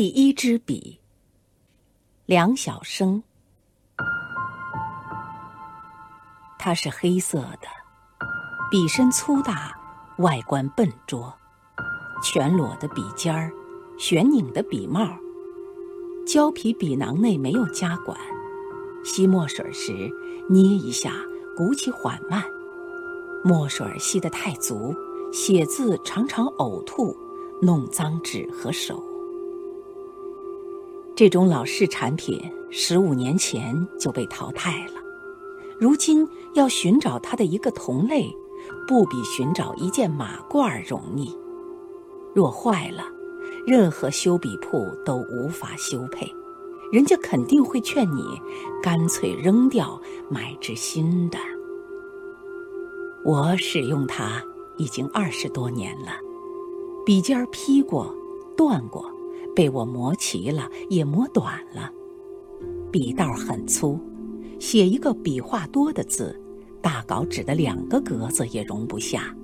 第一支笔，梁晓声。它是黑色的，笔身粗大，外观笨拙，全裸的笔尖儿，悬拧的笔帽，胶皮笔囊内没有夹管，吸墨水时捏一下，鼓起缓慢，墨水吸得太足，写字常常呕吐，弄脏纸和手。这种老式产品十五年前就被淘汰了，如今要寻找它的一个同类，不比寻找一件马褂容易。若坏了，任何修笔铺都无法修配，人家肯定会劝你干脆扔掉，买支新的。我使用它已经二十多年了，笔尖劈过，断过。被我磨齐了，也磨短了。笔道很粗，写一个笔画多的字，大稿纸的两个格子也容不下。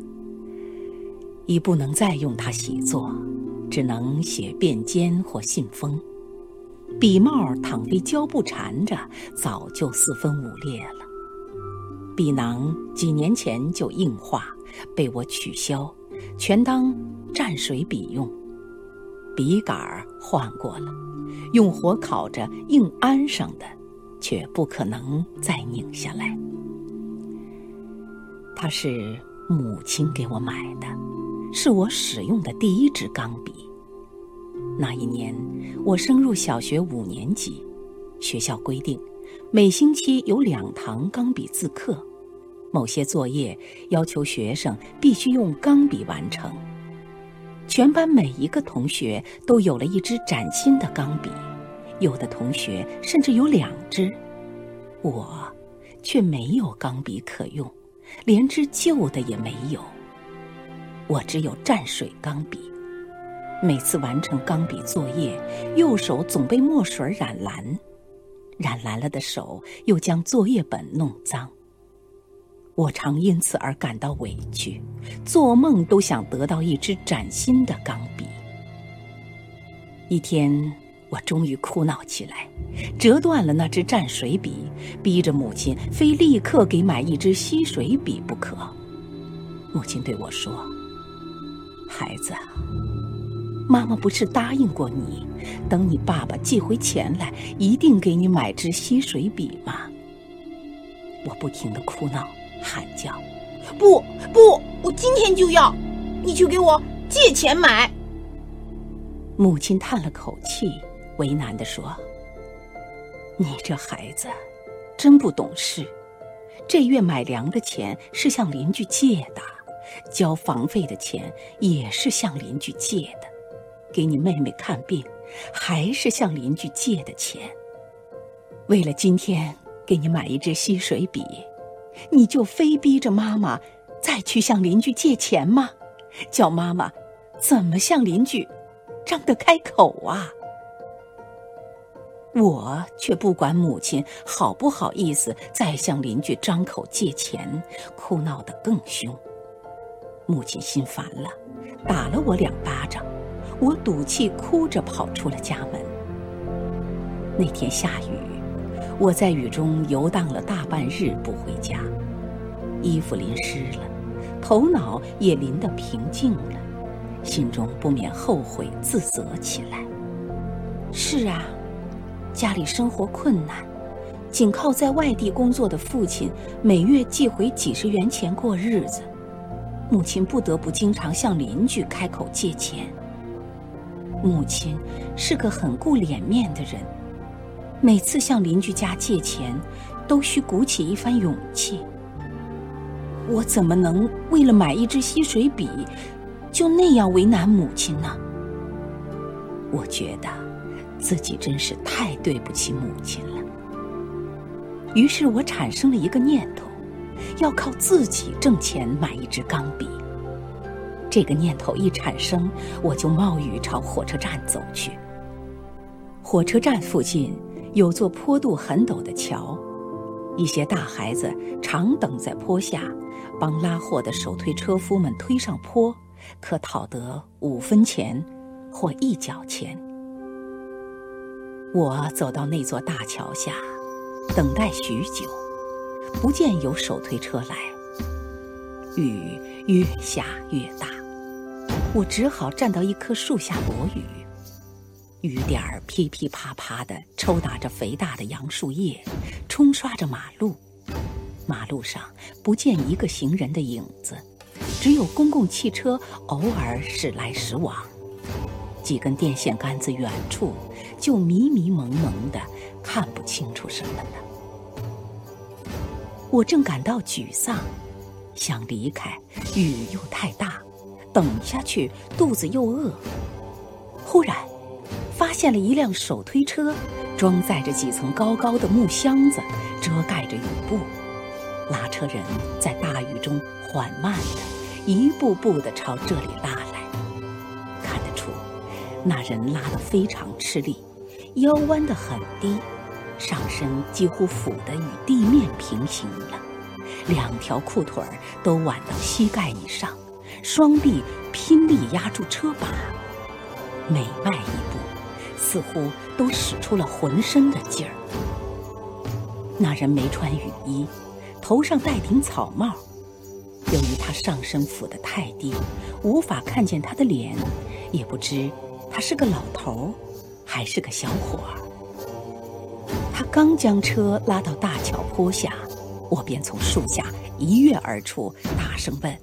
已不能再用它写作，只能写便笺或信封。笔帽倘非胶布缠着，早就四分五裂了。笔囊几年前就硬化，被我取消，全当蘸水笔用。笔杆儿换过了，用火烤着硬安上的，却不可能再拧下来。它是母亲给我买的，是我使用的第一支钢笔。那一年我升入小学五年级，学校规定每星期有两堂钢笔字课，某些作业要求学生必须用钢笔完成。全班每一个同学都有了一支崭新的钢笔，有的同学甚至有两支，我却没有钢笔可用，连支旧的也没有。我只有蘸水钢笔，每次完成钢笔作业，右手总被墨水染蓝，染蓝了的手又将作业本弄脏。我常因此而感到委屈，做梦都想得到一支崭新的钢笔。一天，我终于哭闹起来，折断了那支蘸水笔，逼着母亲非立刻给买一支吸水笔不可。母亲对我说：“孩子，妈妈不是答应过你，等你爸爸寄回钱来，一定给你买支吸水笔吗？”我不停的哭闹。喊叫！不不，我今天就要！你去给我借钱买。母亲叹了口气，为难地说：“你这孩子，真不懂事。这月买粮的钱是向邻居借的，交房费的钱也是向邻居借的，给你妹妹看病，还是向邻居借的钱。为了今天给你买一支吸水笔。”你就非逼着妈妈再去向邻居借钱吗？叫妈妈怎么向邻居张得开口啊？我却不管母亲好不好意思再向邻居张口借钱，哭闹得更凶。母亲心烦了，打了我两巴掌，我赌气哭着跑出了家门。那天下雨。我在雨中游荡了大半日，不回家，衣服淋湿了，头脑也淋得平静了，心中不免后悔自责起来。是啊，家里生活困难，仅靠在外地工作的父亲每月寄回几十元钱过日子，母亲不得不经常向邻居开口借钱。母亲是个很顾脸面的人。每次向邻居家借钱，都需鼓起一番勇气。我怎么能为了买一支吸水笔，就那样为难母亲呢？我觉得自己真是太对不起母亲了。于是我产生了一个念头，要靠自己挣钱买一支钢笔。这个念头一产生，我就冒雨朝火车站走去。火车站附近。有座坡度很陡的桥，一些大孩子常等在坡下，帮拉货的手推车夫们推上坡，可讨得五分钱或一角钱。我走到那座大桥下，等待许久，不见有手推车来。雨越下越大，我只好站到一棵树下躲雨。雨点儿噼噼啪啪地抽打着肥大的杨树叶，冲刷着马路。马路上不见一个行人的影子，只有公共汽车偶尔驶来驶往。几根电线杆子远处就迷迷蒙蒙的，看不清楚什么了。我正感到沮丧，想离开，雨又太大，等下去肚子又饿。忽然，现了一辆手推车，装载着几层高高的木箱子，遮盖着雨布。拉车人在大雨中缓慢的一步步的朝这里拉来。看得出，那人拉得非常吃力，腰弯得很低，上身几乎俯得与地面平行了，两条裤腿都挽到膝盖以上，双臂拼力压住车把，每迈一步，似乎都使出了浑身的劲儿。那人没穿雨衣。头上戴顶草帽，由于他上身俯得太低，无法看见他的脸，也不知他是个老头还是个小伙儿。他刚将车拉到大桥坡下，我便从树下一跃而出，大声问：“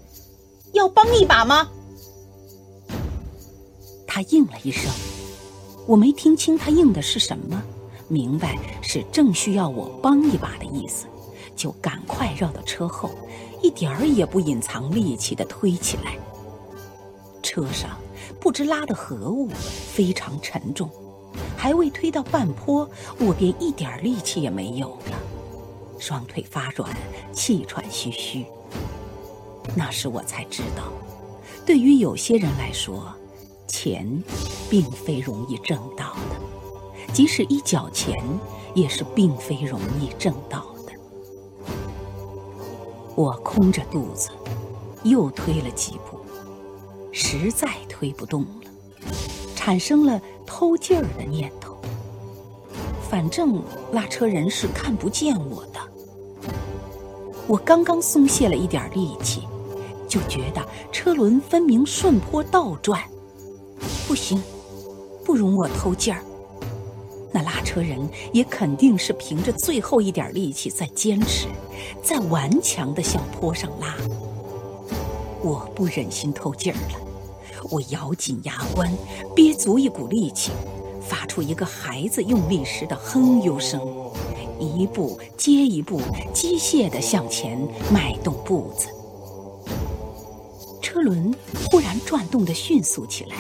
要帮一把吗？”他应了一声，我没听清他应的是什么，明白是正需要我帮一把的意思。就赶快绕到车后，一点儿也不隐藏力气地推起来。车上不知拉的何物，非常沉重，还未推到半坡，我便一点力气也没有了，双腿发软，气喘吁吁。那时我才知道，对于有些人来说，钱并非容易挣到的，即使一角钱，也是并非容易挣到的。我空着肚子，又推了几步，实在推不动了，产生了偷劲儿的念头。反正拉车人是看不见我的。我刚刚松懈了一点力气，就觉得车轮分明顺坡倒转，不行，不容我偷劲儿。那拉车人也肯定是凭着最后一点力气在坚持，在顽强地向坡上拉。我不忍心透劲儿了，我咬紧牙关，憋足一股力气，发出一个孩子用力时的哼悠声，一步接一步，机械地向前迈动步子。车轮忽然转动的迅速起来。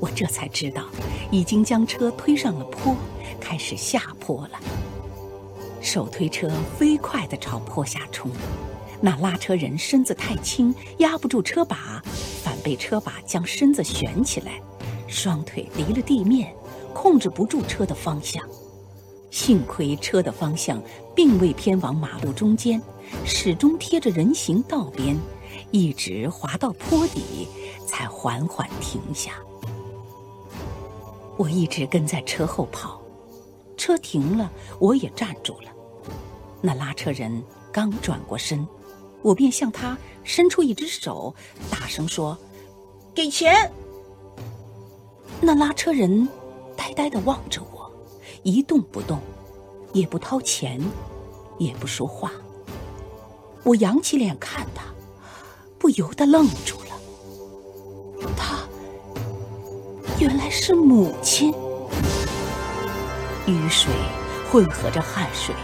我这才知道，已经将车推上了坡，开始下坡了。手推车飞快地朝坡下冲，那拉车人身子太轻，压不住车把，反被车把将身子悬起来，双腿离了地面，控制不住车的方向。幸亏车的方向并未偏往马路中间，始终贴着人行道边，一直滑到坡底，才缓缓停下。我一直跟在车后跑，车停了，我也站住了。那拉车人刚转过身，我便向他伸出一只手，大声说：“给钱！”那拉车人呆呆地望着我，一动不动，也不掏钱，也不说话。我仰起脸看他，不由得愣住原来是母亲，雨水混合着汗水，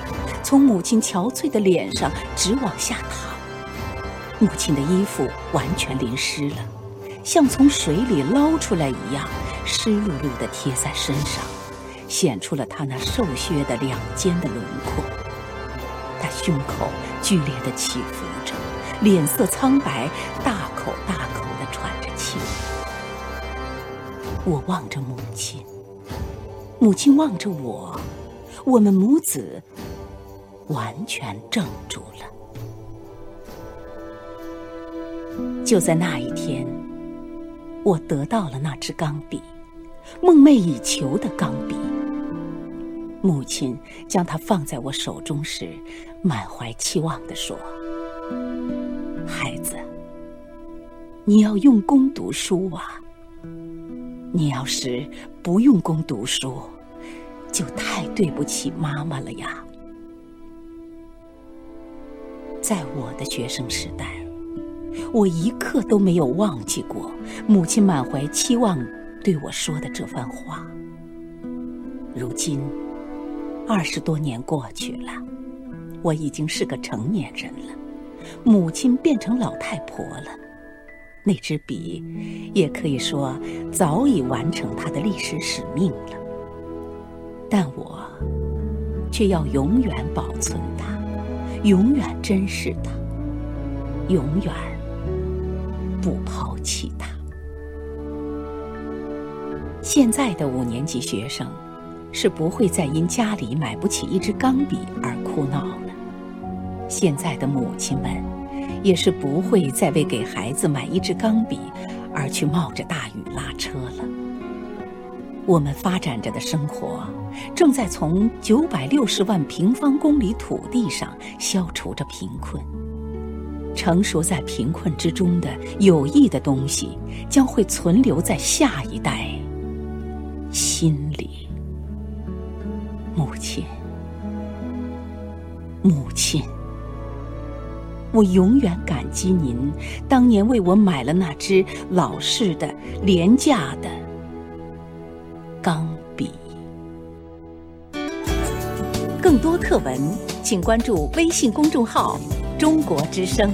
从母亲憔悴的脸上直往下淌。母亲的衣服完全淋湿了，像从水里捞出来一样，湿漉漉的贴在身上，显出了她那瘦削的两肩的轮廓。她胸口剧烈的起伏着，脸色苍白，大口大口我望着母亲，母亲望着我，我们母子完全怔住了。就在那一天，我得到了那支钢笔，梦寐以求的钢笔。母亲将它放在我手中时，满怀期望地说：“孩子，你要用功读书啊！你要是不用功读书，就太对不起妈妈了呀。”在我的学生时代，我一刻都没有忘记过母亲满怀期望对我说的这番话。如今。二十多年过去了，我已经是个成年人了，母亲变成老太婆了，那支笔也可以说早已完成它的历史使命了。但我却要永远保存它，永远珍视它，永远不抛弃它。现在的五年级学生。是不会再因家里买不起一支钢笔而哭闹了。现在的母亲们，也是不会再为给孩子买一支钢笔而去冒着大雨拉车了。我们发展着的生活，正在从九百六十万平方公里土地上消除着贫困。成熟在贫困之中的有益的东西，将会存留在下一代心里。母亲，母亲，我永远感激您当年为我买了那支老式的、廉价的钢笔。更多课文，请关注微信公众号“中国之声”。